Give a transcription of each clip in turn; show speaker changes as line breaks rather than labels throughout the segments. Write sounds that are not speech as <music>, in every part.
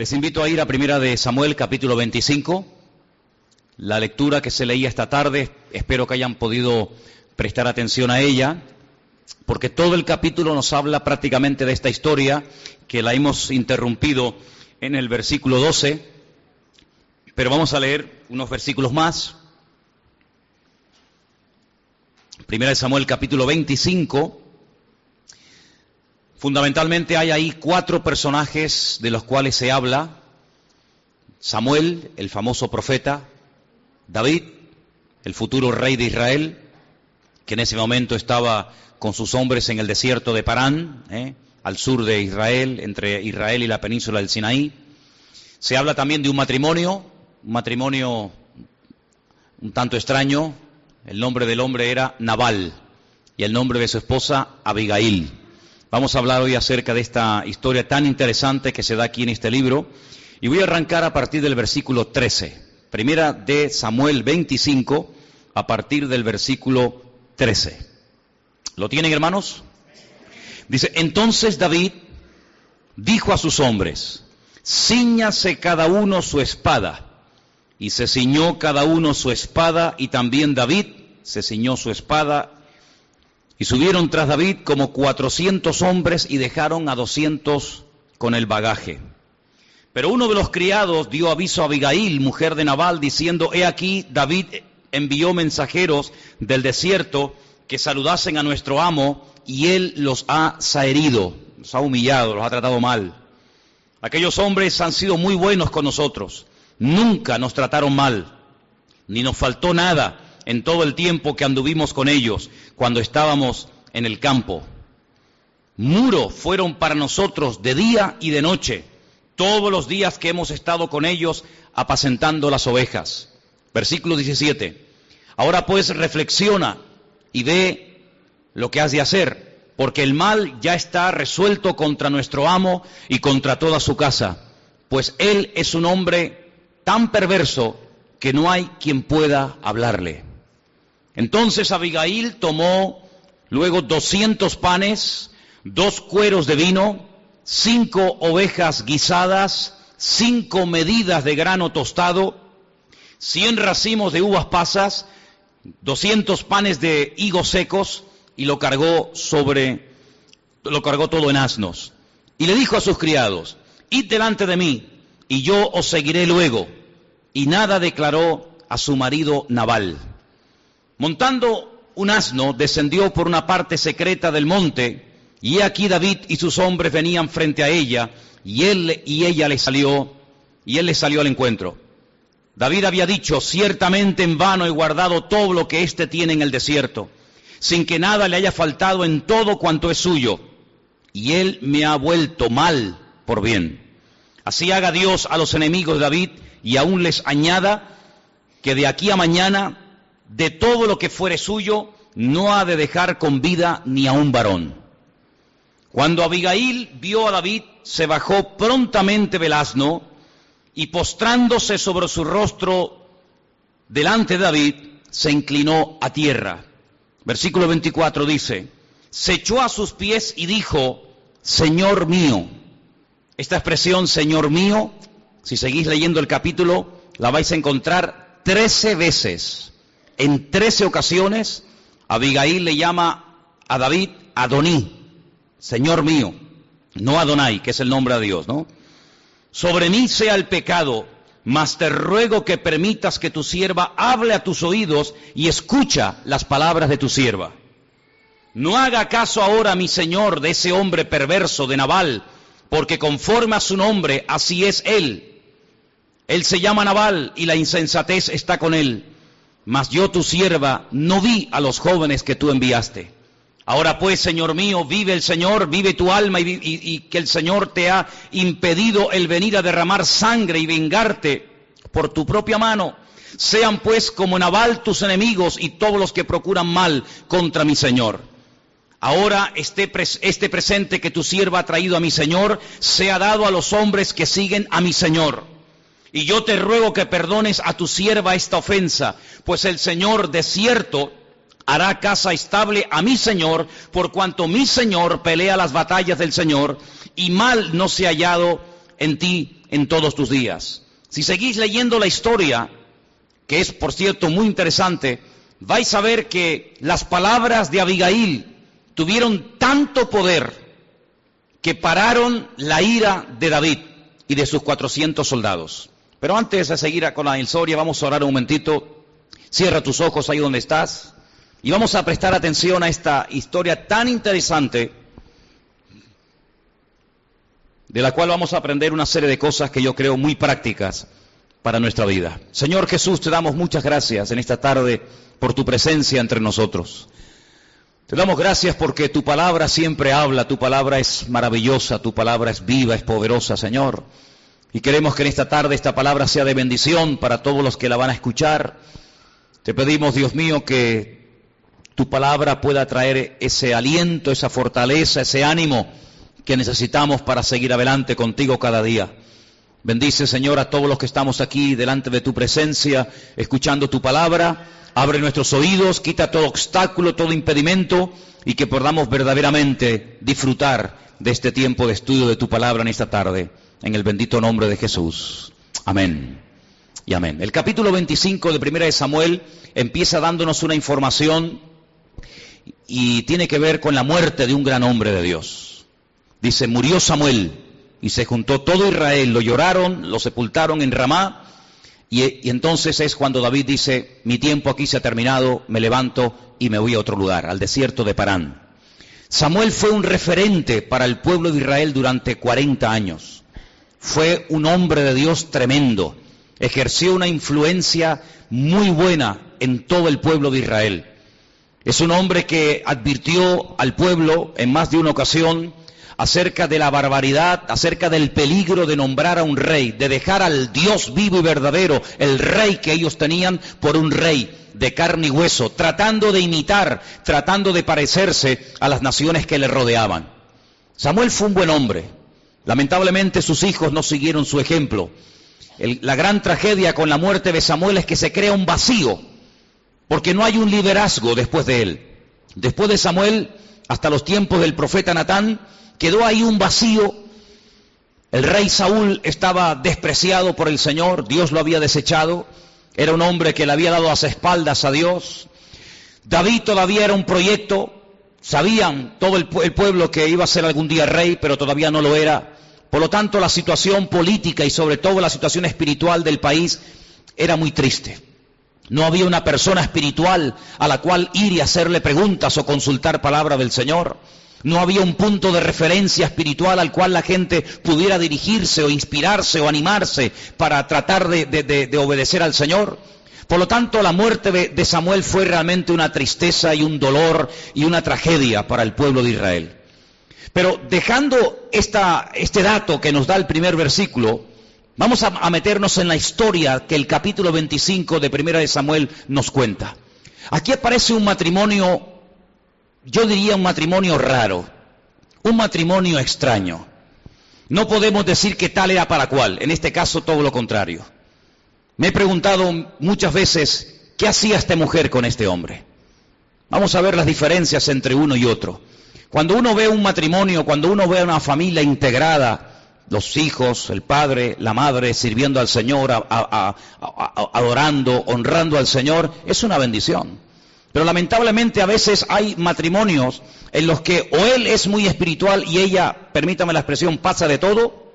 Les invito a ir a Primera de Samuel, capítulo 25. La lectura que se leía esta tarde, espero que hayan podido prestar atención a ella, porque todo el capítulo nos habla prácticamente de esta historia, que la hemos interrumpido en el versículo 12, pero vamos a leer unos versículos más. Primera de Samuel, capítulo 25. Fundamentalmente hay ahí cuatro personajes de los cuales se habla. Samuel, el famoso profeta, David, el futuro rey de Israel, que en ese momento estaba con sus hombres en el desierto de Parán, ¿eh? al sur de Israel, entre Israel y la península del Sinaí. Se habla también de un matrimonio, un matrimonio un tanto extraño. El nombre del hombre era Nabal y el nombre de su esposa Abigail. Vamos a hablar hoy acerca de esta historia tan interesante que se da aquí en este libro y voy a arrancar a partir del versículo 13. Primera de Samuel 25 a partir del versículo 13. ¿Lo tienen hermanos? Dice, entonces David dijo a sus hombres, ciñase cada uno su espada. Y se ciñó cada uno su espada y también David se ciñó su espada y subieron tras David como cuatrocientos hombres y dejaron a doscientos con el bagaje. Pero uno de los criados dio aviso a Abigail, mujer de Nabal, diciendo, he aquí, David envió mensajeros del desierto que saludasen a nuestro amo y él los ha saherido, los ha humillado, los ha tratado mal. Aquellos hombres han sido muy buenos con nosotros, nunca nos trataron mal, ni nos faltó nada en todo el tiempo que anduvimos con ellos cuando estábamos en el campo. Muro fueron para nosotros de día y de noche, todos los días que hemos estado con ellos apacentando las ovejas. Versículo 17. Ahora pues reflexiona y ve lo que has de hacer, porque el mal ya está resuelto contra nuestro amo y contra toda su casa, pues él es un hombre tan perverso que no hay quien pueda hablarle. Entonces Abigail tomó luego doscientos panes, dos cueros de vino, cinco ovejas guisadas, cinco medidas de grano tostado, cien racimos de uvas pasas, doscientos panes de higos secos, y lo cargó sobre, lo cargó todo en asnos. Y le dijo a sus criados, id delante de mí, y yo os seguiré luego. Y nada declaró a su marido Nabal. Montando un asno, descendió por una parte secreta del monte, y aquí David y sus hombres venían frente a ella, y él y ella le salió, y él le salió al encuentro. David había dicho, ciertamente en vano he guardado todo lo que éste tiene en el desierto, sin que nada le haya faltado en todo cuanto es suyo, y él me ha vuelto mal por bien. Así haga Dios a los enemigos de David y aún les añada que de aquí a mañana de todo lo que fuere suyo, no ha de dejar con vida ni a un varón. Cuando Abigail vio a David, se bajó prontamente del asno y postrándose sobre su rostro delante de David, se inclinó a tierra. Versículo 24 dice, se echó a sus pies y dijo, Señor mío. Esta expresión, Señor mío, si seguís leyendo el capítulo, la vais a encontrar trece veces en trece ocasiones, Abigail le llama a David Adoní, Señor mío, no Adonai, que es el nombre de Dios, ¿no? Sobre mí sea el pecado, mas te ruego que permitas que tu sierva hable a tus oídos y escucha las palabras de tu sierva. No haga caso ahora, mi señor, de ese hombre perverso de Nabal, porque conforme a su nombre, así es él. Él se llama Nabal y la insensatez está con él mas yo tu sierva no vi a los jóvenes que tú enviaste. Ahora pues, Señor mío, vive el Señor, vive tu alma y, que el Señor te ha impedido el venir a derramar sangre y vengarte por tu propia mano. Sean pues como Nabal tus enemigos y todos los que procuran mal contra mi Señor. Ahora este, este presente que tu sierva ha traído a mi Señor sea dado a los hombres que siguen a mi Señor y yo te ruego que perdones a tu sierva esta ofensa, pues el Señor de cierto hará casa estable a mi Señor, por cuanto mi Señor pelea las batallas del Señor, y mal no se ha hallado en ti en todos tus días. Si seguís leyendo la historia, que es por cierto muy interesante, vais a ver que las palabras de Abigail tuvieron tanto poder que pararon la ira de David y de sus 400 soldados. Pero antes de seguir con la historia, vamos a orar un momentito. Cierra tus ojos ahí donde estás y vamos a prestar atención a esta historia tan interesante de la cual vamos a aprender una serie de cosas que yo creo muy prácticas para nuestra vida. Señor Jesús, te damos muchas gracias en esta tarde por tu presencia entre nosotros. Te damos gracias porque tu palabra siempre habla, tu palabra es maravillosa, tu palabra es viva, es poderosa, Señor. Y queremos que en esta tarde esta palabra sea de bendición para todos los que la van a escuchar. Te pedimos, Dios mío, que tu palabra pueda traer ese aliento, esa fortaleza, ese ánimo que necesitamos para seguir adelante contigo cada día. Bendice, Señor, a todos los que estamos aquí delante de tu presencia, escuchando tu palabra. Abre nuestros oídos, quita todo obstáculo, todo impedimento y que podamos verdaderamente disfrutar de este tiempo de estudio de tu palabra en esta tarde. En el bendito nombre de Jesús. Amén. Y amén. El capítulo 25 de Primera de Samuel empieza dándonos una información y tiene que ver con la muerte de un gran hombre de Dios. Dice, murió Samuel y se juntó todo Israel, lo lloraron, lo sepultaron en Ramá y, entonces es cuando David dice, mi tiempo aquí se ha terminado, me levanto y me voy a otro lugar, al desierto de Parán. Samuel fue un referente para el pueblo de Israel durante 40 años. Fue un hombre de Dios tremendo. Ejerció una influencia muy buena en todo el pueblo de Israel. Es un hombre que advirtió al pueblo en más de una ocasión acerca de la barbaridad, acerca del peligro de nombrar a un rey, de dejar al Dios vivo y verdadero, el rey que ellos tenían, por un rey de carne y hueso, tratando de imitar, tratando de parecerse a las naciones que le rodeaban. Samuel fue un buen hombre. Lamentablemente sus hijos no siguieron su ejemplo. la gran tragedia con la muerte de Samuel es que se crea un vacío, porque no hay un liderazgo después de él. Después de Samuel, hasta los tiempos del profeta Natán, quedó ahí un vacío. El rey Saúl estaba despreciado por el Señor, Dios lo había desechado, era un hombre que le había dado las espaldas a Dios. David todavía era un proyecto, sabían todo el, pueblo que iba a ser algún día rey, pero todavía no lo era. Por lo tanto, la situación política y sobre todo la situación espiritual del país era muy triste. No había una persona espiritual a la cual ir y hacerle preguntas o consultar palabra del Señor. No había un punto de referencia espiritual al cual la gente pudiera dirigirse o inspirarse o animarse para tratar de, obedecer al Señor. Por lo tanto, la muerte de Samuel fue realmente una tristeza y un dolor y una tragedia para el pueblo de Israel. Pero dejando este dato que nos da el primer versículo, vamos a, a meternos en la historia que el capítulo 25 de Primera de Samuel nos cuenta. Aquí aparece un matrimonio yo diría un matrimonio raro, un matrimonio extraño. No podemos decir que tal era para cual, en este caso todo lo contrario. Me he preguntado muchas veces, ¿qué hacía esta mujer con este hombre? Vamos a ver las diferencias entre uno y otro. Cuando uno ve un matrimonio, cuando uno ve una familia integrada, los hijos, el padre, la madre, sirviendo al Señor, adorando, honrando al Señor, es una bendición. Pero lamentablemente a veces hay matrimonios en los que o él es muy espiritual y ella, permítame la expresión, pasa de todo,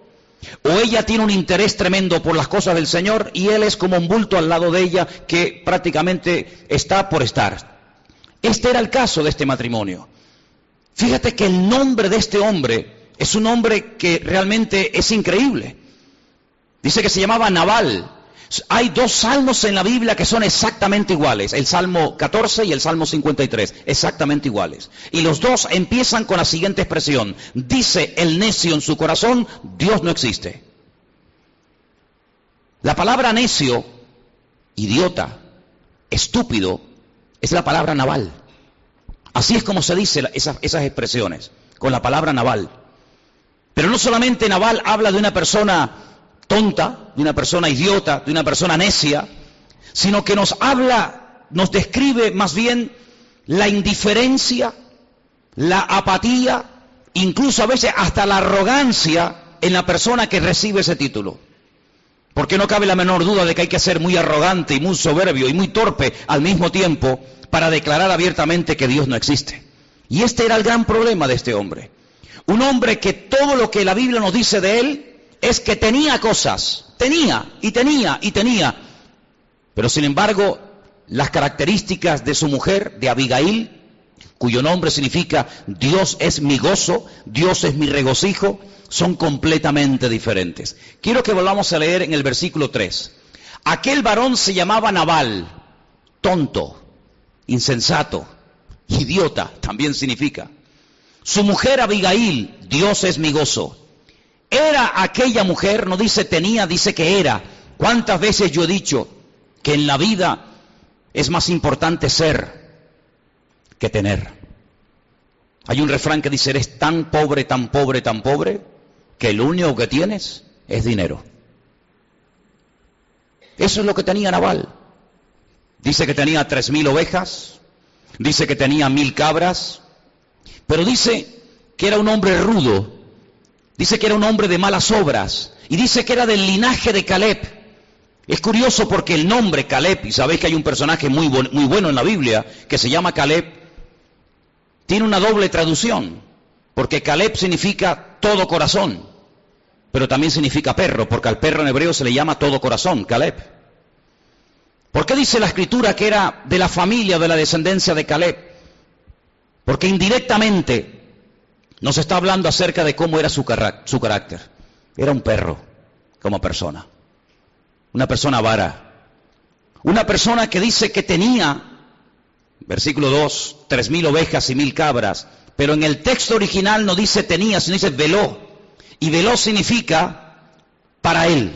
o ella tiene un interés tremendo por las cosas del Señor y él es como un bulto al lado de ella que prácticamente está por estar. Este era el caso de este matrimonio. Fíjate que el nombre de este hombre es un nombre que realmente es increíble. Dice que se llamaba Naval, hay dos salmos en la Biblia que son exactamente iguales, el Salmo 14 y el Salmo 53, exactamente iguales. Y los dos empiezan con la siguiente expresión, dice el necio en su corazón, Dios no existe. La palabra necio, idiota, estúpido, es la palabra naval. Así es como se dice esas, esas expresiones, con la palabra naval. Pero no solamente naval habla de una persona tonta, de una persona idiota, de una persona necia, sino que nos habla, nos describe más bien la indiferencia, la apatía, incluso a veces hasta la arrogancia en la persona que recibe ese título. Porque no cabe la menor duda de que hay que ser muy arrogante y muy soberbio y muy torpe al mismo tiempo para declarar abiertamente que Dios no existe. Y este era el gran problema de este hombre. Un hombre que todo lo que la Biblia nos dice de él es que tenía cosas, tenía y tenía y tenía. Pero sin embargo, las características de su mujer, de Abigail, cuyo nombre significa Dios es mi gozo, Dios es mi regocijo, son completamente diferentes. Quiero que volvamos a leer en el versículo 3. Aquel varón se llamaba Nabal, tonto, insensato, idiota, también significa. Su mujer Abigail, Dios es mi gozo. Era aquella mujer, no dice tenía, dice que era. ¿Cuántas veces yo he dicho que en la vida es más importante ser que tener? Hay un refrán que dice, eres tan pobre, tan pobre, tan pobre, que lo único que tienes es dinero. Eso es lo que tenía Naval. Dice que tenía tres mil ovejas, dice que tenía mil cabras, pero dice que era un hombre rudo, dice que era un hombre de malas obras, y dice que era del linaje de Caleb. Es curioso porque el nombre Caleb, y sabéis que hay un personaje muy, muy bueno en la Biblia que se llama Caleb, tiene una doble traducción, porque Caleb significa todo corazón, pero también significa perro, porque al perro en hebreo se le llama todo corazón, Caleb. ¿Por qué dice la escritura que era de la familia, de la descendencia de Caleb? Porque indirectamente nos está hablando acerca de cómo era su, carácter. Era un perro como persona, una persona vara, una persona que dice que tenía, versículo 2, tres mil ovejas y mil cabras, pero en el texto original no dice tenía, sino dice veló. Y veló significa para él.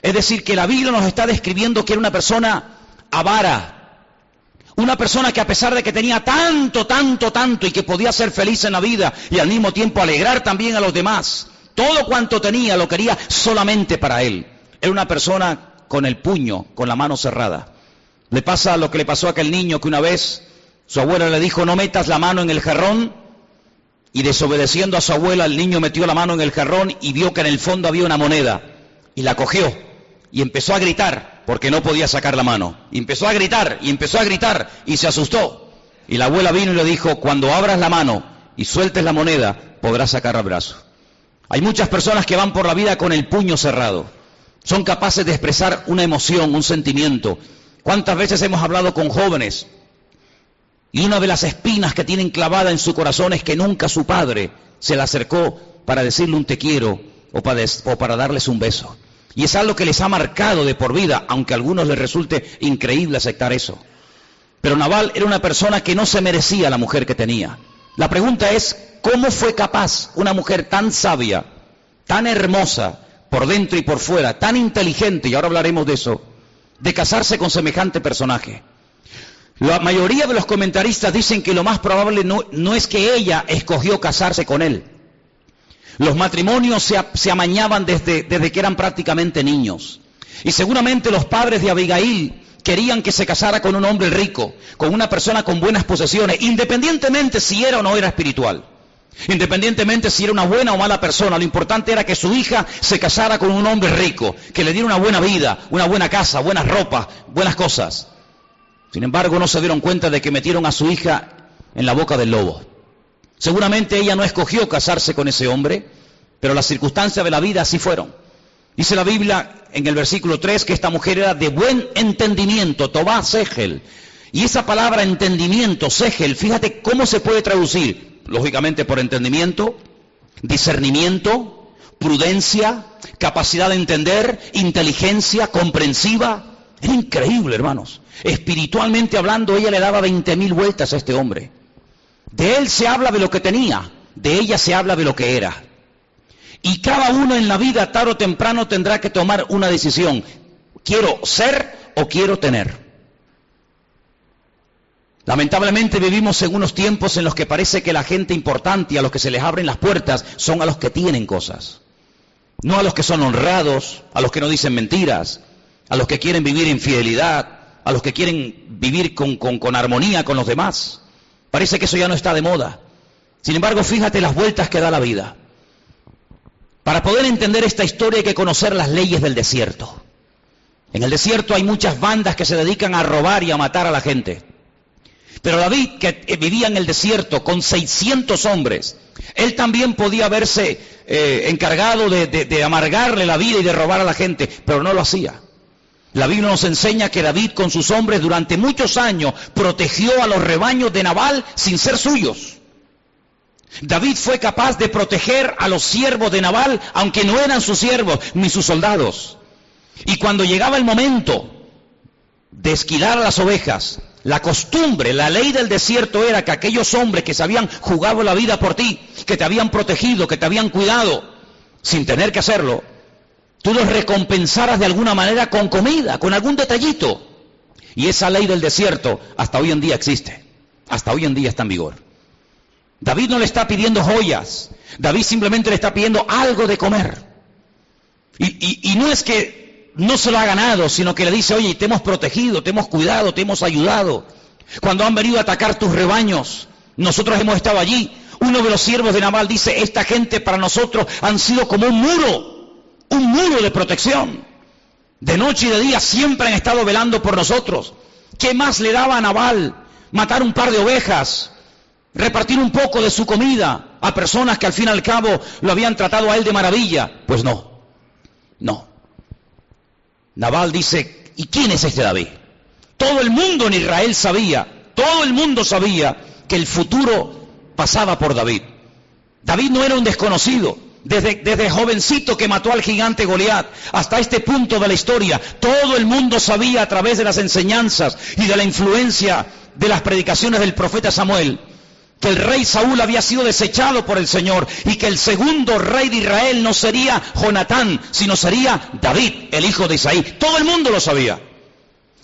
Es decir, que la Biblia nos está describiendo que era una persona avara, una persona que a pesar de que tenía tanto, tanto, tanto y que podía ser feliz en la vida y al mismo tiempo alegrar también a los demás, todo cuanto tenía lo quería solamente para él. Era una persona con el puño, con la mano cerrada. Le pasa lo que le pasó a aquel niño que una vez su abuela le dijo no metas la mano en el jarrón y desobedeciendo a su abuela el niño metió la mano en el jarrón y vio que en el fondo había una moneda y la cogió y empezó a gritar porque no podía sacar la mano. Empezó a gritar, y empezó a gritar, y se asustó. Y la abuela vino y le dijo, cuando abras la mano y sueltes la moneda, podrás sacar el brazo. Hay muchas personas que van por la vida con el puño cerrado. Son capaces de expresar una emoción, un sentimiento. ¿Cuántas veces hemos hablado con jóvenes? Y una de las espinas que tienen clavada en su corazón es que nunca su padre se le acercó para decirle un te quiero o para, o para darles un beso. Y es algo que les ha marcado de por vida, aunque a algunos les resulte increíble aceptar eso. Pero Naval era una persona que no se merecía la mujer que tenía. La pregunta es, ¿cómo fue capaz una mujer tan sabia, tan hermosa, por dentro y por fuera, tan inteligente, y ahora hablaremos de eso, de casarse con semejante personaje? La mayoría de los comentaristas dicen que lo más probable no, no es que ella escogió casarse con él, los matrimonios se, amañaban desde, desde que eran prácticamente niños. Y seguramente los padres de Abigail querían que se casara con un hombre rico, con una persona con buenas posesiones, independientemente si era o no era espiritual. Independientemente si era una buena o mala persona, lo importante era que su hija se casara con un hombre rico, que le diera una buena vida, una buena casa, buenas ropas, buenas cosas. Sin embargo, no se dieron cuenta de que metieron a su hija en la boca del lobo. Seguramente ella no escogió casarse con ese hombre, pero las circunstancias de la vida así fueron. Dice la Biblia en el versículo 3 que esta mujer era de buen entendimiento, Tobá Segel. Y esa palabra entendimiento, Segel, fíjate cómo se puede traducir. Lógicamente por entendimiento, discernimiento, prudencia, capacidad de entender, inteligencia, comprensiva. Era increíble, hermanos. Espiritualmente hablando, ella le daba 20 mil vueltas a este hombre. De él se habla de lo que tenía, de ella se habla de lo que era. Y cada uno en la vida, tarde o temprano, tendrá que tomar una decisión. ¿Quiero ser o quiero tener? Lamentablemente vivimos en unos tiempos en los que parece que la gente importante y a los que se les abren las puertas son a los que tienen cosas. No a los que son honrados, a los que no dicen mentiras, a los que quieren vivir en fidelidad, a los que quieren vivir con, con armonía con los demás. Parece que eso ya no está de moda. Sin embargo, fíjate las vueltas que da la vida. Para poder entender esta historia hay que conocer las leyes del desierto. En el desierto hay muchas bandas que se dedican a robar y a matar a la gente. Pero David, que vivía en el desierto con 600 hombres, él también podía haberse eh, encargado de amargarle la vida y de robar a la gente, pero no lo hacía. La Biblia nos enseña que David con sus hombres durante muchos años protegió a los rebaños de Nabal sin ser suyos. David fue capaz de proteger a los siervos de Nabal, aunque no eran sus siervos ni sus soldados. Y cuando llegaba el momento de esquilar a las ovejas, la costumbre, la ley del desierto era que aquellos hombres que se habían jugado la vida por ti, que te habían protegido, que te habían cuidado, sin tener que hacerlo, tú los recompensaras de alguna manera con comida, con algún detallito. Y esa ley del desierto hasta hoy en día existe, hasta hoy en día está en vigor. David no le está pidiendo joyas, David simplemente le está pidiendo algo de comer. Y, no es que no se lo ha ganado, sino que le dice, oye, te hemos protegido, te hemos cuidado, te hemos ayudado. Cuando han venido a atacar tus rebaños, nosotros hemos estado allí. Uno de los siervos de Nabal dice, esta gente para nosotros han sido como un muro, un muro de protección. De noche y de día siempre han estado velando por nosotros. ¿Qué más le daba a Nabal? Matar un par de ovejas, repartir un poco de su comida a personas que al fin y al cabo lo habían tratado a él de maravilla. Pues no, no. Nabal dice, ¿y quién es este David? Todo el mundo en Israel sabía, todo el mundo sabía que el futuro pasaba por David. David no era un desconocido. Desde, desde, jovencito que mató al gigante Goliat hasta este punto de la historia, todo el mundo sabía a través de las enseñanzas y de la influencia de las predicaciones del profeta Samuel que el rey Saúl había sido desechado por el Señor y que el segundo rey de Israel no sería Jonatán, sino sería David, el hijo de Isaí. Todo el mundo lo sabía.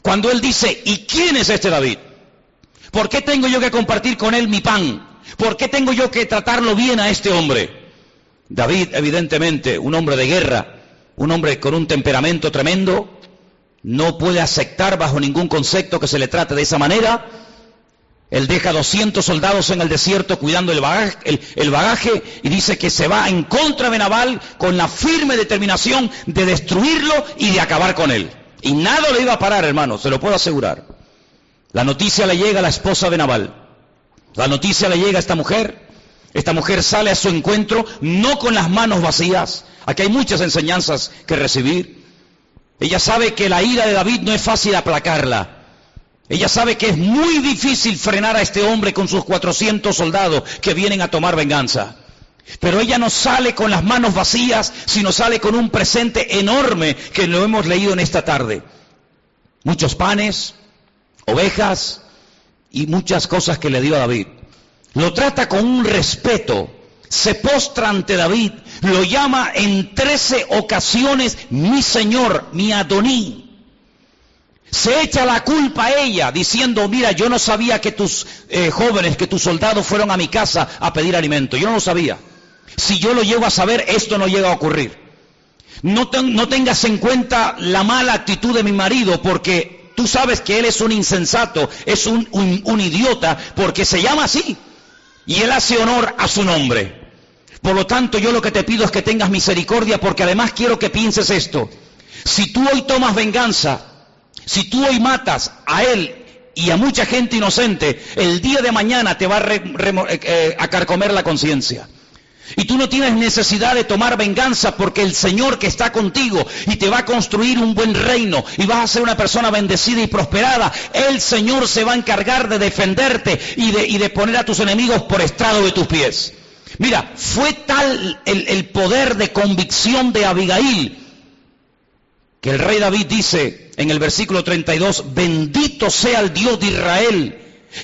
Cuando él dice, ¿y quién es este David? ¿Por qué tengo yo que compartir con él mi pan? ¿Por qué tengo yo que tratarlo bien a este hombre? David, evidentemente, un hombre de guerra, un hombre con un temperamento tremendo, no puede aceptar bajo ningún concepto que se le trate de esa manera él deja 200 soldados en el desierto cuidando el bagaje, y dice que se va en contra de Nabal con la firme determinación de destruirlo y de acabar con él. Y nada le iba a parar, hermano, se lo puedo asegurar. La noticia le llega a la esposa de Nabal. La noticia le llega a esta mujer. Esta mujer sale a su encuentro no con las manos vacías. Aquí hay muchas enseñanzas que recibir. Ella sabe que la ira de David no es fácil aplacarla. Ella sabe que es muy difícil frenar a este hombre con sus 400 soldados que vienen a tomar venganza. Pero ella no sale con las manos vacías, sino sale con un presente enorme que lo hemos leído en esta tarde. Muchos panes, ovejas y muchas cosas que le dio a David. Lo trata con un respeto, se postra ante David, lo llama en trece ocasiones mi Señor, mi Adoní. Se echa la culpa a ella diciendo, mira, yo no sabía que tus eh, jóvenes, que tus soldados fueron a mi casa a pedir alimento. Yo no lo sabía. Si yo lo llego a saber, esto no llega a ocurrir. No, no tengas en cuenta la mala actitud de mi marido porque tú sabes que él es un insensato, es un, un idiota, porque se llama así. Y él hace honor a su nombre. Por lo tanto, yo lo que te pido es que tengas misericordia porque además quiero que pienses esto. Si tú hoy tomas venganza, si tú hoy matas a él y a mucha gente inocente, el día de mañana te va a, eh, eh, carcomer la conciencia. Y tú no tienes necesidad de tomar venganza porque el Señor que está contigo y te va a construir un buen reino y vas a ser una persona bendecida y prosperada, el Señor se va a encargar de defenderte y de, poner a tus enemigos por estrado de tus pies. Mira, fue tal el, el poder de convicción de Abigail que el rey David dice en el versículo 32, bendito sea el Dios de Israel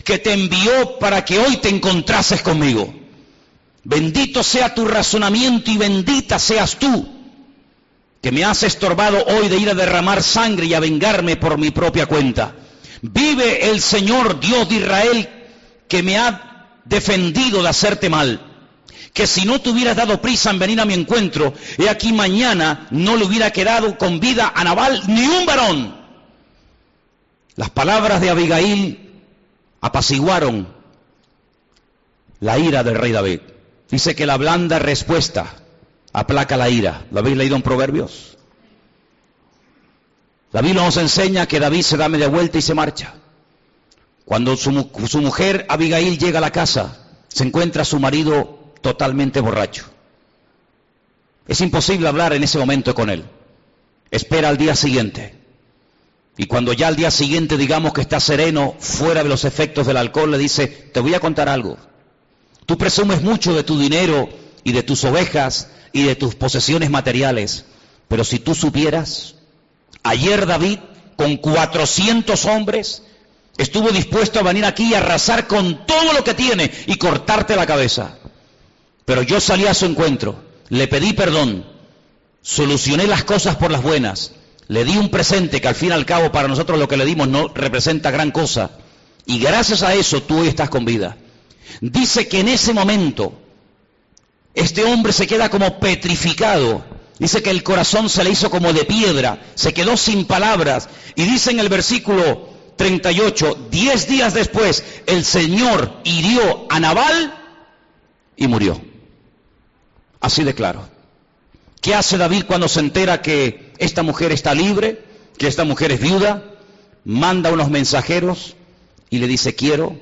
que te envió para que hoy te encontrases conmigo. Bendito sea tu razonamiento y bendita seas tú, que me has estorbado hoy de ir a derramar sangre y a vengarme por mi propia cuenta. Vive el Señor Dios de Israel que me ha defendido de hacerte mal que si no te hubieras dado prisa en venir a mi encuentro, he aquí mañana no le hubiera quedado con vida a Nabal ni un varón. Las palabras de Abigail apaciguaron la ira del rey David. Dice que la blanda respuesta aplaca la ira. ¿Lo habéis leído en Proverbios? La Biblia nos enseña que David se da media vuelta y se marcha. Cuando su, mujer Abigail llega a la casa, se encuentra a su marido totalmente borracho. Es imposible hablar en ese momento con él. Espera al día siguiente. Y cuando ya al día siguiente digamos que está sereno, fuera de los efectos del alcohol, le dice, te voy a contar algo. Tú presumes mucho de tu dinero y de tus ovejas y de tus posesiones materiales, pero si tú supieras, ayer David, con 400 hombres, estuvo dispuesto a venir aquí y arrasar con todo lo que tiene y cortarte la cabeza. Pero yo salí a su encuentro, le pedí perdón, solucioné las cosas por las buenas, le di un presente que al fin y al cabo para nosotros lo que le dimos no representa gran cosa. Y gracias a eso tú hoy estás con vida. Dice que en ese momento este hombre se queda como petrificado. Dice que el corazón se le hizo como de piedra, se quedó sin palabras. Y dice en el versículo 38, diez días después, el Señor hirió a Nabal y murió. Así de claro. ¿Qué hace David cuando se entera que esta mujer está libre, que esta mujer es viuda? Manda unos mensajeros y le dice, quiero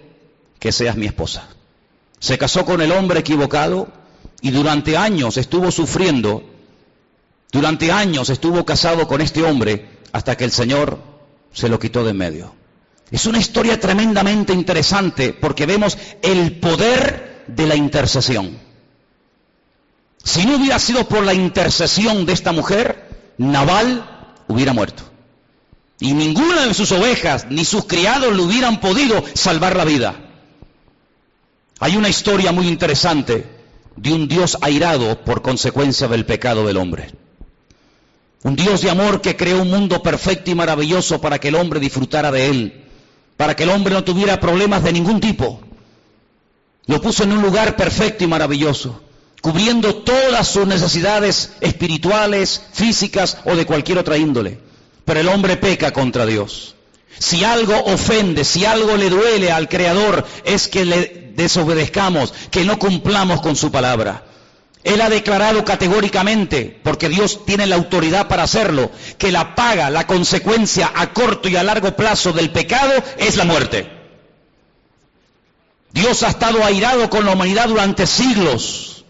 que seas mi esposa. Se casó con el hombre equivocado y durante años estuvo sufriendo, durante años estuvo casado con este hombre hasta que el Señor se lo quitó de en medio. Es una historia tremendamente interesante porque vemos el poder de la intercesión. Si no hubiera sido por la intercesión de esta mujer, Naval hubiera muerto. Y ninguna de sus ovejas ni sus criados le hubieran podido salvar la vida. Hay una historia muy interesante de un Dios airado por consecuencia del pecado del hombre. Un Dios de amor que creó un mundo perfecto y maravilloso para que el hombre disfrutara de él, para que el hombre no tuviera problemas de ningún tipo. Lo puso en un lugar perfecto y maravilloso, cubriendo todas sus necesidades espirituales, físicas o de cualquier otra índole. Pero el hombre peca contra Dios. Si algo ofende, si algo le duele al Creador, es que le desobedezcamos, que no cumplamos con su palabra. Él ha declarado categóricamente, porque Dios tiene la autoridad para hacerlo, que la paga, la consecuencia a corto y a largo plazo del pecado es la muerte. Dios ha estado airado con la humanidad durante siglos.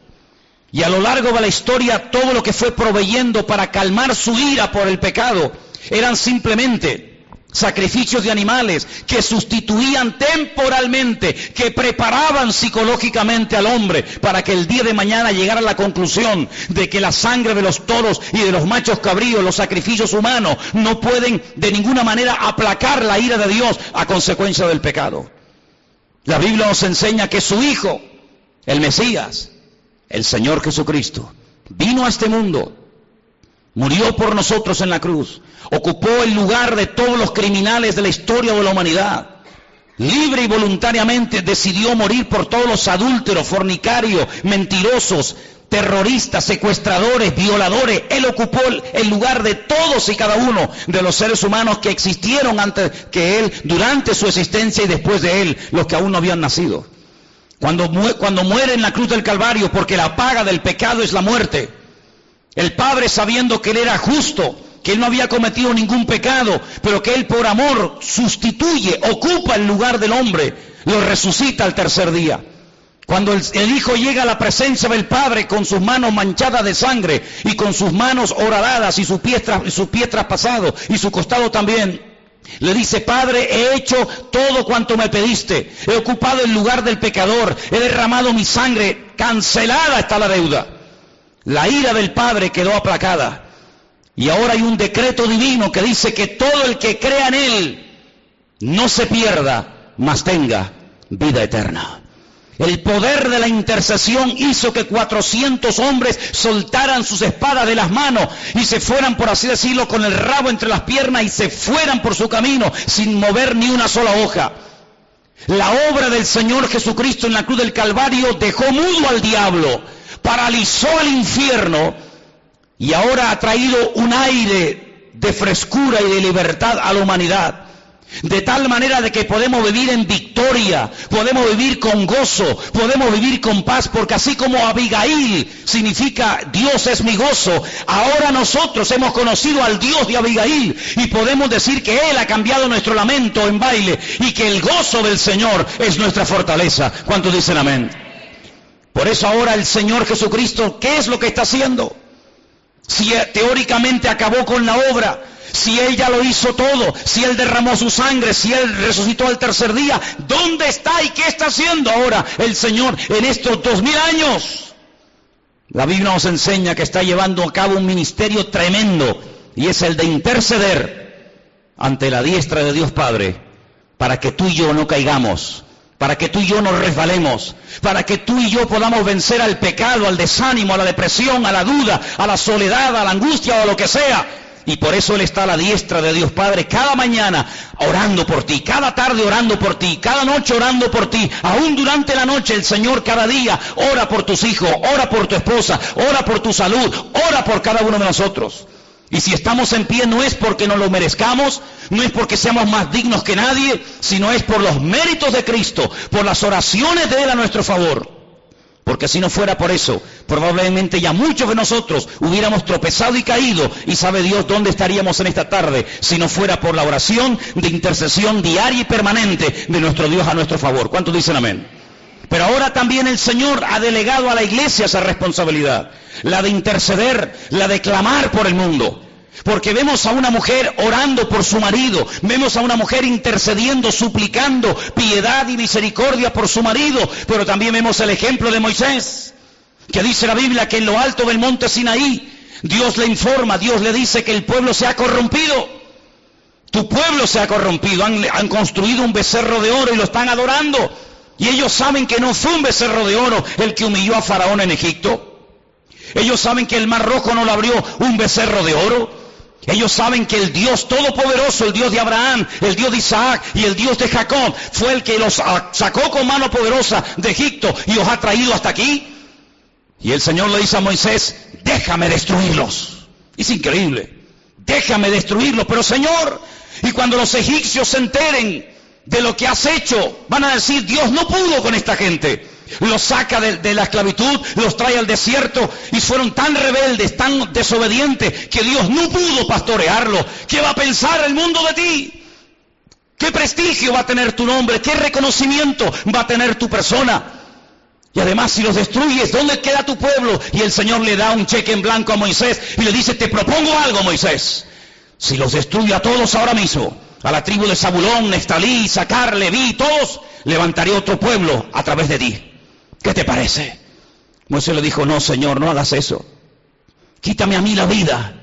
Y a lo largo de la historia todo lo que fue proveyendo para calmar su ira por el pecado eran simplemente sacrificios de animales que sustituían temporalmente, que preparaban psicológicamente al hombre para que el día de mañana llegara a la conclusión de que la sangre de los toros y de los machos cabríos, los sacrificios humanos, no pueden de ninguna manera aplacar la ira de Dios a consecuencia del pecado. La Biblia nos enseña que su Hijo, el Mesías, el Señor Jesucristo, vino a este mundo Murió por nosotros en la cruz. Ocupó el lugar de todos los criminales de la historia de la humanidad. Libre y voluntariamente decidió morir por todos los adúlteros, fornicarios, mentirosos, terroristas, secuestradores, violadores. Él ocupó el lugar de todos y cada uno de los seres humanos que existieron antes que Él, durante su existencia y después de Él, los que aún no habían nacido. Cuando, cuando muere en la cruz del Calvario, porque la paga del pecado es la muerte, el Padre sabiendo que Él era justo, que Él no había cometido ningún pecado, pero que Él por amor sustituye, ocupa el lugar del hombre, lo resucita al tercer día. Cuando el, Hijo llega a la presencia del Padre con sus manos manchadas de sangre y con sus manos horadadas y sus pies, sus pies traspasados y su costado también, le dice, Padre, he hecho todo cuanto me pediste, he ocupado el lugar del pecador, he derramado mi sangre, cancelada está la deuda. La ira del Padre quedó aplacada. Y ahora hay un decreto divino que dice que todo el que crea en Él no se pierda, mas tenga vida eterna. El poder de la intercesión hizo que 400 hombres soltaran sus espadas de las manos y se fueran, por así decirlo, con el rabo entre las piernas y se fueran por su camino sin mover ni una sola hoja. La obra del Señor Jesucristo en la cruz del Calvario dejó mudo al diablo paralizó el infierno y ahora ha traído un aire de frescura y de libertad a la humanidad. De tal manera de que podemos vivir en victoria, podemos vivir con gozo, podemos vivir con paz, porque así como Abigail significa Dios es mi gozo, ahora nosotros hemos conocido al Dios de Abigail y podemos decir que Él ha cambiado nuestro lamento en baile y que el gozo del Señor es nuestra fortaleza. ¿Cuántos dicen amén? Por eso ahora el Señor Jesucristo, ¿qué es lo que está haciendo? Si teóricamente acabó con la obra, si Él ya lo hizo todo, si Él derramó su sangre, si Él resucitó al tercer día, ¿dónde está y qué está haciendo ahora el Señor en estos dos mil años? La Biblia nos enseña que está llevando a cabo un ministerio tremendo y es el de interceder ante la diestra de Dios Padre para que tú y yo no caigamos, para que tú y yo nos resbalemos, para que tú y yo podamos vencer al pecado, al desánimo, a la depresión, a la duda, a la soledad, a la angustia o a lo que sea y por eso Él está a la diestra de Dios Padre cada mañana orando por ti, cada tarde orando por ti, cada noche orando por ti. Aún durante la noche el Señor cada día ora por tus hijos, ora por tu esposa, ora por tu salud, ora por cada uno de nosotros. Y si estamos en pie no es porque no lo merezcamos, no es porque seamos más dignos que nadie, sino es por los méritos de Cristo, por las oraciones de Él a nuestro favor. Porque si no fuera por eso, probablemente ya muchos de nosotros hubiéramos tropezado y caído y sabe Dios dónde estaríamos en esta tarde si no fuera por la oración de intercesión diaria y permanente de nuestro Dios a nuestro favor. ¿Cuántos dicen amén? Pero ahora también el Señor ha delegado a la iglesia esa responsabilidad, la de interceder, la de clamar por el mundo. Porque vemos a una mujer orando por su marido, vemos a una mujer intercediendo, suplicando piedad y misericordia por su marido, pero también vemos el ejemplo de Moisés, que dice la Biblia que en lo alto del monte Sinaí, Dios le informa, Dios le dice que el pueblo se ha corrompido. Tu pueblo se ha corrompido, han, han construido un becerro de oro y lo están adorando. Y ellos saben que no fue un becerro de oro el que humilló a Faraón en Egipto. Ellos saben que el mar rojo no lo abrió un becerro de oro. Ellos saben que el Dios todopoderoso, el Dios de Abraham, el Dios de Isaac y el Dios de Jacob fue el que los sacó con mano poderosa de Egipto y los ha traído hasta aquí. Y el Señor le dice a Moisés, déjame destruirlos. Es increíble. Déjame destruirlos. Pero Señor, y cuando los egipcios se enteren de lo que has hecho, van a decir, Dios no pudo con esta gente los saca de, la esclavitud, los trae al desierto y fueron tan rebeldes, tan desobedientes, que Dios no pudo pastorearlo. ¿Qué va a pensar el mundo de ti? ¿Qué prestigio va a tener tu nombre? ¿Qué reconocimiento va a tener tu persona? Y además si los destruyes, ¿dónde queda tu pueblo? Y el Señor le da un cheque en blanco a Moisés y le dice, te propongo algo, Moisés. Si los destruye a todos ahora mismo, a la tribu de Zabulón, Neftalí, Sacar, Leví, todos, levantaré otro pueblo a través de ti. ¿Qué te parece? Moisés le dijo, no, Señor, no hagas eso. Quítame a mí la vida,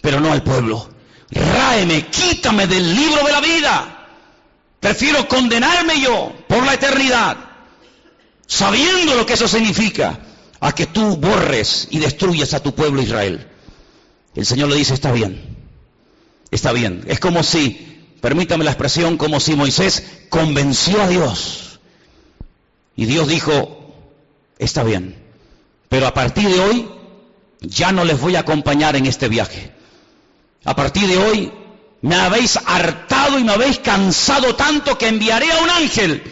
pero no al pueblo. Ráeme, quítame del libro de la vida. Prefiero condenarme yo por la eternidad, sabiendo lo que eso significa, a que tú borres y destruyas a tu pueblo Israel. El Señor le dice, está bien, está bien. Es como si, permítame la expresión, como si Moisés convenció a Dios y Dios dijo, está bien, pero a partir de hoy ya no les voy a acompañar en este viaje. A partir de hoy me habéis hartado y me habéis cansado tanto que enviaré a un ángel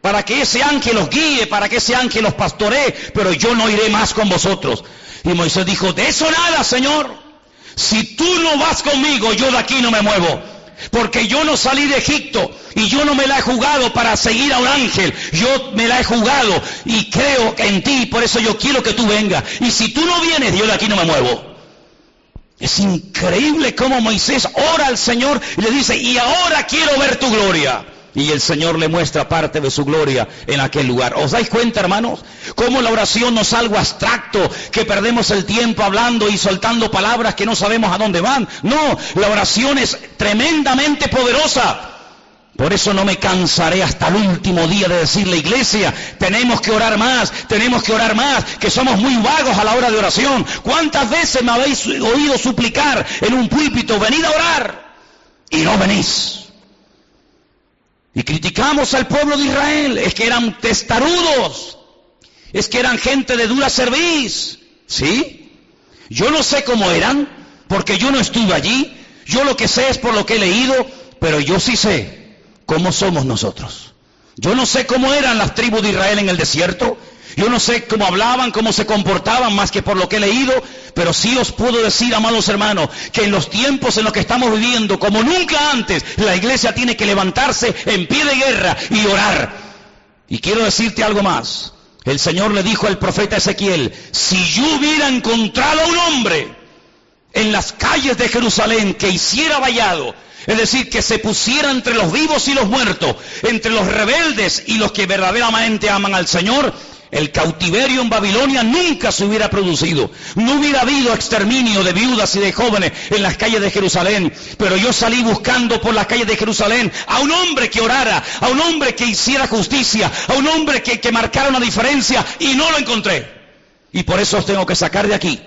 para que ese ángel los guíe, para que ese ángel los pastoree, pero yo no iré más con vosotros. Y Moisés dijo, de eso nada, Señor. Si tú no vas conmigo, yo de aquí no me muevo. Porque yo no salí de Egipto y yo no me la he jugado para seguir a un ángel. Yo me la he jugado y creo en ti, por eso yo quiero que tú vengas. Y si tú no vienes, yo de aquí no me muevo. Es increíble cómo Moisés ora al Señor y le dice, y ahora quiero ver tu gloria. Y el Señor le muestra parte de su gloria en aquel lugar. ¿Os dais cuenta, hermanos? Cómo la oración no es algo abstracto, que perdemos el tiempo hablando y soltando palabras que no sabemos a dónde van. No, la oración es tremendamente poderosa. Por eso no me cansaré hasta el último día de decirle, iglesia, tenemos que orar más, tenemos que orar más, que somos muy vagos a la hora de oración. ¿Cuántas veces me habéis oído suplicar en un púlpito, venid a orar? Y no venís. Y criticamos al pueblo de Israel, es que eran testarudos, es que eran gente de dura cerviz, ¿sí? Yo no sé cómo eran, porque yo no estuve allí, yo lo que sé es por lo que he leído, pero yo sí sé cómo somos nosotros. Yo no sé cómo eran las tribus de Israel en el desierto, yo no sé cómo hablaban, cómo se comportaban, más que por lo que he leído, pero sí os puedo decir, amados hermanos, que en los tiempos en los que estamos viviendo, como nunca antes, la iglesia tiene que levantarse en pie de guerra y orar. Y quiero decirte algo más. El Señor le dijo al profeta Ezequiel, si yo hubiera encontrado a un hombre en las calles de Jerusalén que hiciera vallado, es decir, que se pusiera entre los vivos y los muertos, entre los rebeldes y los que verdaderamente aman al Señor, el cautiverio en Babilonia nunca se hubiera producido. No hubiera habido exterminio de viudas y de jóvenes en las calles de Jerusalén. Pero yo salí buscando por las calles de Jerusalén a un hombre que orara, a un hombre que hiciera justicia, a un hombre que, marcara una diferencia y no lo encontré. Y por eso os tengo que sacar de aquí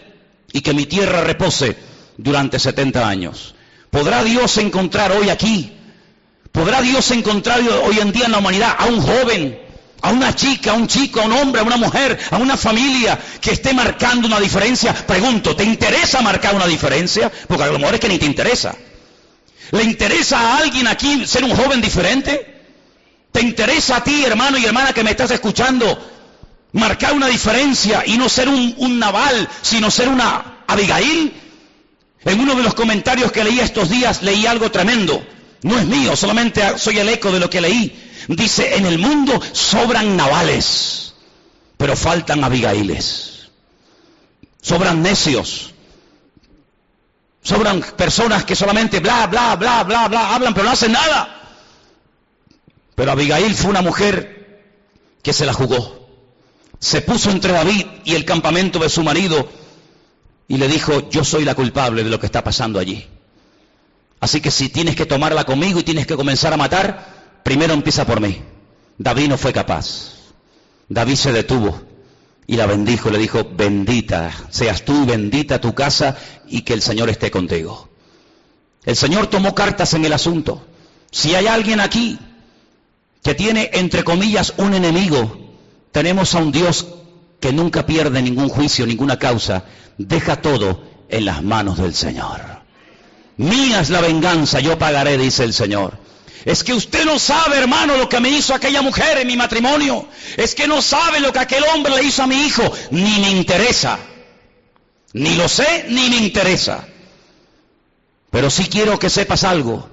y que mi tierra repose durante 70 años. ¿Podrá Dios encontrar hoy aquí? ¿Podrá Dios encontrar hoy en día en la humanidad a un joven a una chica, a un chico, a un hombre, a una mujer, a una familia que esté marcando una diferencia, pregunto, ¿te interesa marcar una diferencia? Porque a lo mejor es que ni te interesa. ¿Le interesa a alguien aquí ser un joven diferente? ¿Te interesa a ti, hermano y hermana que me estás escuchando, marcar una diferencia y no ser un, un naval, sino ser una Abigail? En uno de los comentarios que leí estos días leí algo tremendo. No es mío, solamente soy el eco de lo que leí. Dice, en el mundo sobran navales, pero faltan abigailes. Sobran necios. Sobran personas que solamente bla, bla, bla, bla, bla, hablan, pero no hacen nada. Pero Abigail fue una mujer que se la jugó. Se puso entre David y el campamento de su marido y le dijo, yo soy la culpable de lo que está pasando allí. Así que si tienes que tomarla conmigo y tienes que comenzar a matar, Primero empieza por mí. David no fue capaz. David se detuvo y la bendijo. Le dijo, bendita seas tú, bendita tu casa y que el Señor esté contigo. El Señor tomó cartas en el asunto. Si hay alguien aquí que tiene, entre comillas, un enemigo, tenemos a un Dios que nunca pierde ningún juicio, ninguna causa. Deja todo en las manos del Señor. Mía es la venganza, yo pagaré, dice el Señor. Es que usted no sabe, hermano, lo que me hizo aquella mujer en mi matrimonio. Es que no sabe lo que aquel hombre le hizo a mi hijo. Ni me interesa. Ni lo sé, ni me interesa. Pero sí quiero que sepas algo.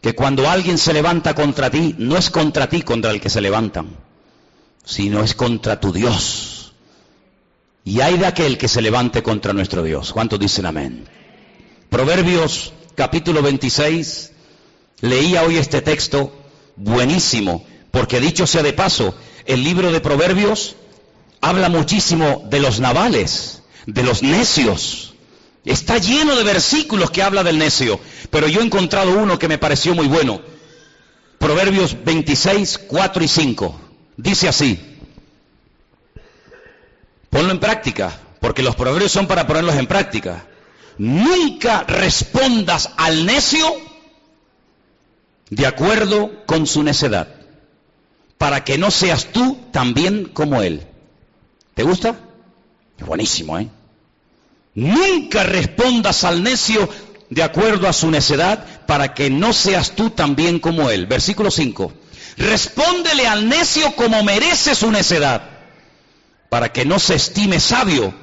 Que cuando alguien se levanta contra ti, no es contra ti contra el que se levantan, sino es contra tu Dios. Y hay de aquel que se levante contra nuestro Dios. ¿Cuántos dicen amén? Proverbios capítulo 26, Leía hoy este texto buenísimo, porque dicho sea de paso, el libro de Proverbios habla muchísimo de los navales, de los necios. Está lleno de versículos que habla del necio, pero yo he encontrado uno que me pareció muy bueno. Proverbios 26, 4 y 5. Dice así. Ponlo en práctica, porque los proverbios son para ponerlos en práctica. Nunca respondas al necio de acuerdo con su necedad, para que no seas tú también como él. ¿Te gusta? Buenísimo, ¿eh? Nunca respondas al necio de acuerdo a su necedad, para que no seas tú también como él. Versículo 5. Respóndele al necio como merece su necedad, para que no se estime sabio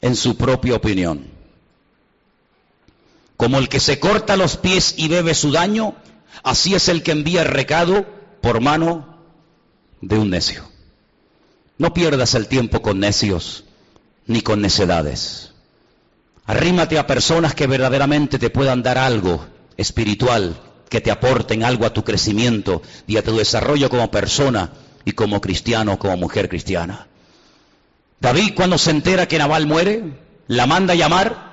en su propia opinión. Como el que se corta los pies y bebe su daño, Así es el que envía recado por mano de un necio. No pierdas el tiempo con necios ni con necedades. Arrímate a personas que verdaderamente te puedan dar algo espiritual, que te aporten algo a tu crecimiento y a tu desarrollo como persona y como cristiano, como mujer cristiana. David cuando se entera que Nabal muere, la manda a llamar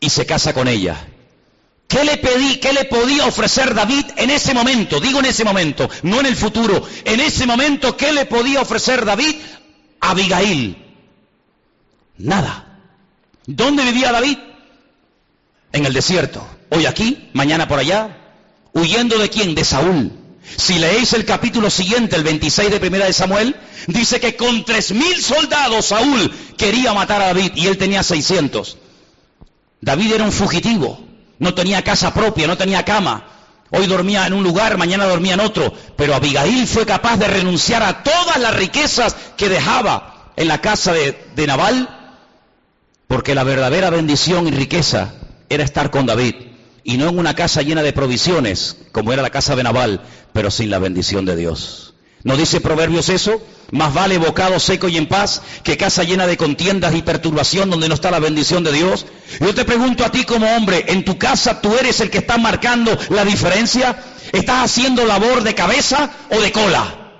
y se casa con ella. ¿Qué le pedí, qué le podía ofrecer David en ese momento? Digo en ese momento, no en el futuro. En ese momento, ¿qué le podía ofrecer David a Abigail? Nada. ¿Dónde vivía David? En el desierto. Hoy aquí, mañana por allá. ¿Huyendo de quién? De Saúl. Si leéis el capítulo siguiente, el 26 de primera de Samuel, dice que con tres mil soldados Saúl quería matar a David y él tenía 600. David era un fugitivo. No tenía casa propia, no tenía cama. Hoy dormía en un lugar, mañana dormía en otro. Pero Abigail fue capaz de renunciar a todas las riquezas que dejaba en la casa de, de Nabal, porque la verdadera bendición y riqueza era estar con David y no en una casa llena de provisiones, como era la casa de Nabal, pero sin la bendición de Dios. ¿No dice Proverbios eso? Más vale bocado seco y en paz que casa llena de contiendas y perturbación donde no está la bendición de Dios. Yo te pregunto a ti como hombre, ¿en tu casa tú eres el que está marcando la diferencia? ¿Estás haciendo labor de cabeza o de cola?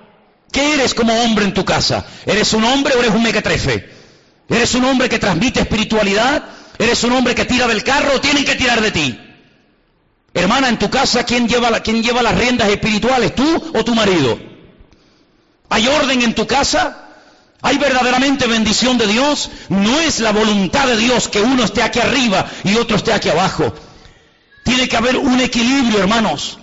¿Qué eres como hombre en tu casa? ¿Eres un hombre o eres un mequetrefe? ¿Eres un hombre que transmite espiritualidad? ¿Eres un hombre que tira del carro o tienen que tirar de ti? Hermana, en tu casa, ¿quién lleva, ¿quién lleva las riendas espirituales, tú o tu marido? ¿Hay orden en tu casa? ¿Hay verdaderamente bendición de Dios? No es la voluntad de Dios que uno esté aquí arriba y otro esté aquí abajo. Tiene que haber un equilibrio, hermanos.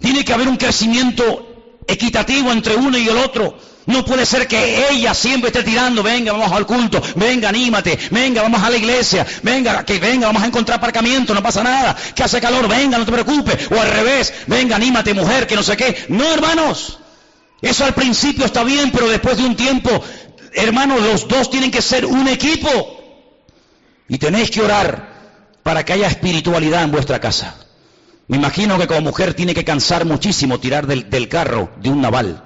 Tiene que haber un crecimiento equitativo entre uno y el otro. No puede ser que ella siempre esté tirando, venga, vamos al culto, venga, anímate, venga, vamos a la iglesia, venga, que venga, vamos a encontrar aparcamiento, no pasa nada, que hace calor, venga, no te preocupes, o al revés, venga, anímate, mujer, que no sé qué. No, hermanos, eso al principio está bien, pero después de un tiempo, hermanos, los dos tienen que ser un equipo. Y tenéis que orar para que haya espiritualidad en vuestra casa. Me imagino que como mujer tiene que cansar muchísimo tirar del, carro de un naval.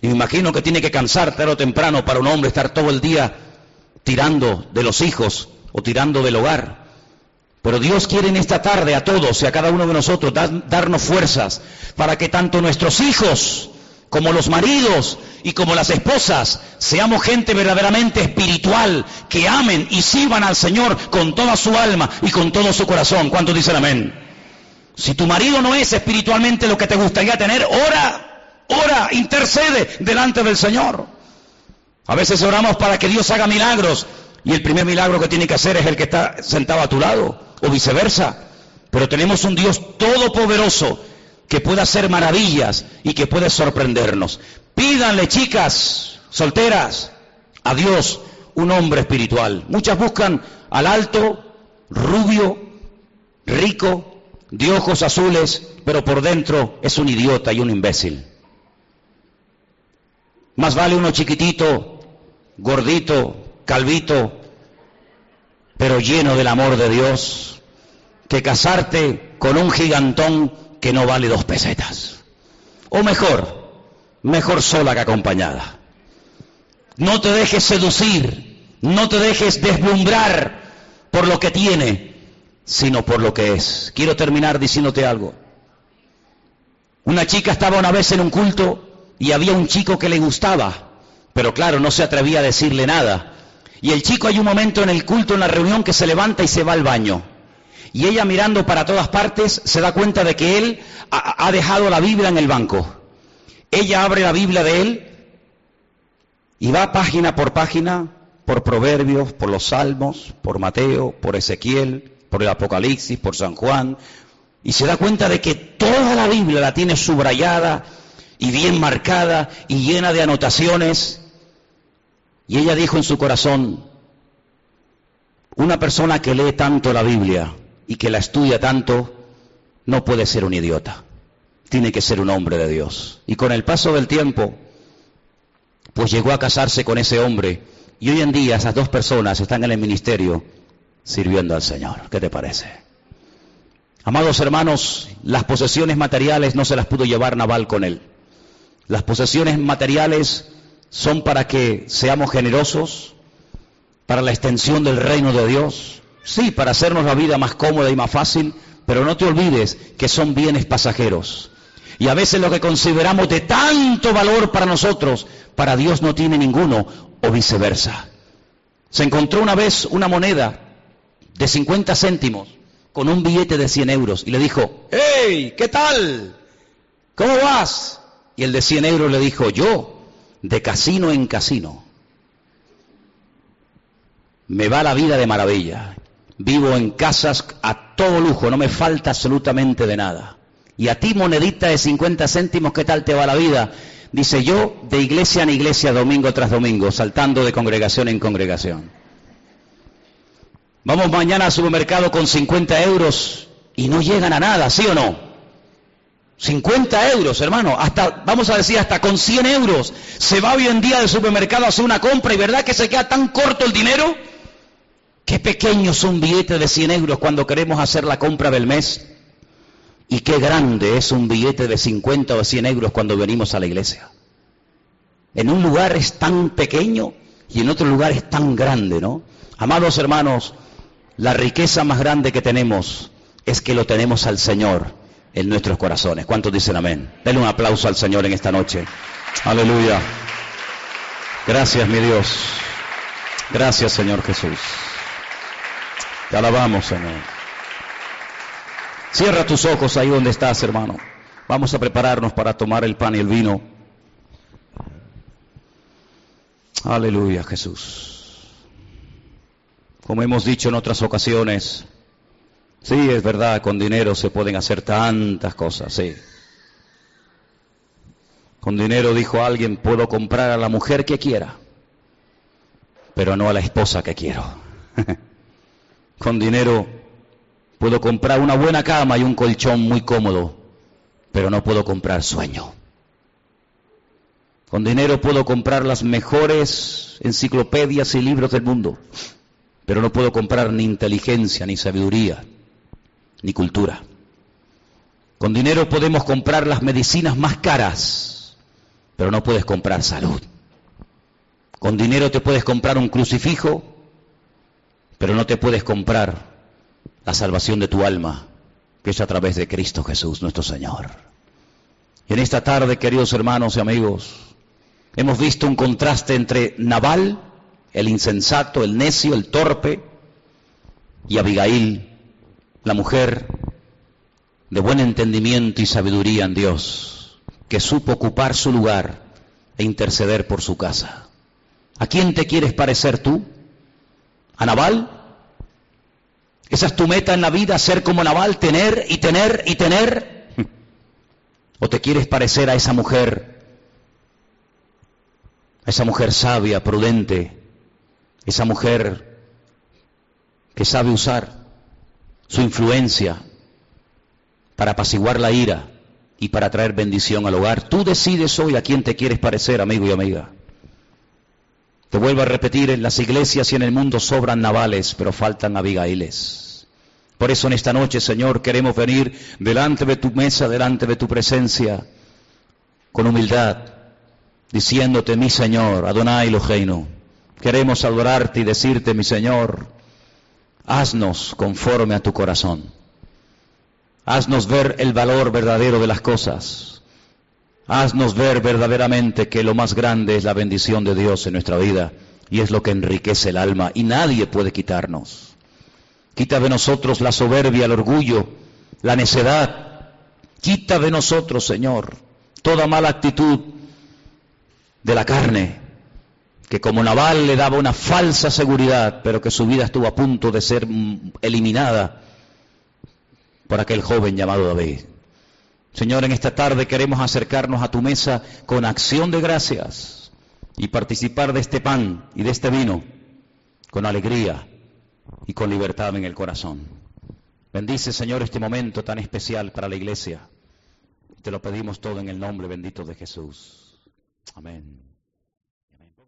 Y me imagino que tiene que cansar tarde o temprano para un hombre estar todo el día tirando de los hijos o tirando del hogar. Pero Dios quiere en esta tarde a todos y a cada uno de nosotros darnos fuerzas para que tanto nuestros hijos como los maridos y como las esposas seamos gente verdaderamente espiritual, que amen y sirvan al Señor con toda su alma y con todo su corazón. ¿Cuántos dicen amén? Si tu marido no es espiritualmente lo que te gustaría tener, ora ora, intercede delante del Señor. A veces oramos para que Dios haga milagros y el primer milagro que tiene que hacer es el que está sentado a tu lado o viceversa. Pero tenemos un Dios todopoderoso que puede hacer maravillas y que puede sorprendernos. Pídanle, chicas solteras, a Dios un hombre espiritual. Muchas buscan al alto, rubio, rico, de ojos azules, pero por dentro es un idiota y un imbécil. Más vale uno chiquitito, gordito, calvito, pero lleno del amor de Dios, que casarte con un gigantón que no vale dos pesetas. O mejor, mejor sola que acompañada. No te dejes seducir, no te dejes deslumbrar por lo que tiene, sino por lo que es. Quiero terminar diciéndote algo. Una chica estaba una vez en un culto y había un chico que le gustaba, pero claro, no se atrevía a decirle nada. Y el chico hay un momento en el culto, en la reunión, que se levanta y se va al baño. Y ella mirando para todas partes se da cuenta de que él ha, dejado la Biblia en el banco. Ella abre la Biblia de él y va página por página, por Proverbios, por los Salmos, por Mateo, por Ezequiel, por el Apocalipsis, por San Juan, y se da cuenta de que toda la Biblia la tiene subrayada, y bien marcada y llena de anotaciones. Y ella dijo en su corazón, una persona que lee tanto la Biblia y que la estudia tanto, no puede ser un idiota, tiene que ser un hombre de Dios. Y con el paso del tiempo, pues llegó a casarse con ese hombre y hoy en día esas dos personas están en el ministerio sirviendo al Señor. ¿Qué te parece? Amados hermanos, las posesiones materiales no se las pudo llevar Naval con él. Las posesiones materiales son para que seamos generosos, para la extensión del reino de Dios, sí, para hacernos la vida más cómoda y más fácil, pero no te olvides que son bienes pasajeros. Y a veces lo que consideramos de tanto valor para nosotros, para Dios no tiene ninguno, o viceversa. Se encontró una vez una moneda de 50 céntimos con un billete de 100 euros y le dijo, ¡Hey! ¿Qué tal? ¿Cómo vas? Y el de 100 euros le dijo, yo, de casino en casino, me va la vida de maravilla. Vivo en casas a todo lujo, no me falta absolutamente de nada. Y a ti, monedita de 50 céntimos, ¿qué tal te va la vida? Dice yo, de iglesia en iglesia, domingo tras domingo, saltando de congregación en congregación. Vamos mañana al supermercado con 50 euros y no llegan a nada, ¿sí o no? 50 euros, hermano, hasta, vamos a decir, hasta con 100 euros se va hoy en día del supermercado a hacer una compra y verdad que se queda tan corto el dinero. Qué pequeño son un billete de 100 euros cuando queremos hacer la compra del mes. Y qué grande es un billete de 50 o 100 euros cuando venimos a la iglesia. En un lugar es tan pequeño y en otro lugar es tan grande, ¿no? Amados hermanos, la riqueza más grande que tenemos es que lo tenemos al Señor en nuestros corazones. ¿Cuántos dicen amén? Denle un aplauso al Señor en esta noche. Aleluya. Gracias, mi Dios. Gracias, Señor Jesús. Te alabamos, Señor. Cierra tus ojos ahí donde estás, hermano. Vamos a prepararnos para tomar el pan y el vino. Aleluya, Jesús. Como hemos dicho en otras ocasiones, sí, es verdad, con dinero se pueden hacer tantas cosas, sí. Con dinero, dijo alguien, puedo comprar a la mujer que quiera, pero no a la esposa que quiero. <laughs> con dinero puedo comprar una buena cama y un colchón muy cómodo, pero no puedo comprar sueño. Con dinero puedo comprar las mejores enciclopedias y libros del mundo, pero no puedo comprar ni inteligencia, ni sabiduría, ni cultura. Con dinero podemos comprar las medicinas más caras, pero no puedes comprar salud. Con dinero te puedes comprar un crucifijo, pero no te puedes comprar la salvación de tu alma, que es a través de Cristo Jesús, nuestro Señor. Y en esta tarde, queridos hermanos y amigos, Hemos visto un contraste entre Nabal, el insensato, el necio, el torpe, y Abigail, la mujer de buen entendimiento y sabiduría en Dios, que supo ocupar su lugar e interceder por su casa. ¿A quién te quieres parecer tú? ¿A Nabal? ¿Esa es tu meta en la vida, ser como Nabal, tener y tener y tener? ¿O te quieres parecer a esa mujer esa mujer sabia, prudente, esa mujer que sabe usar su influencia para apaciguar la ira y para traer bendición al hogar. Tú decides hoy a quién te quieres parecer, amigo y amiga. Te vuelvo a repetir, en las iglesias y en el mundo sobran navales, pero faltan abigailes. Por eso en esta noche, Señor, queremos venir delante de tu mesa, delante de tu presencia, con humildad, diciéndote, mi Señor, Adonai Eloheinu, queremos adorarte y decirte, mi Señor, haznos conforme a tu corazón. Haznos ver el valor verdadero de las cosas. Haznos ver verdaderamente que lo más grande es la bendición de Dios en nuestra vida y es lo que enriquece el alma y nadie puede quitarnos. Quita de nosotros la soberbia, el orgullo, la necedad. Quita de nosotros, Señor, toda mala actitud, de la carne, que como Naval le daba una falsa seguridad, pero que su vida estuvo a punto de ser eliminada por aquel joven llamado David. Señor, en esta tarde queremos acercarnos a tu mesa con acción de gracias y participar de este pan y de este vino con alegría y con libertad en el corazón. Bendice, Señor, este momento tan especial para la iglesia. Te lo pedimos todo en el nombre bendito de Jesús. Amén.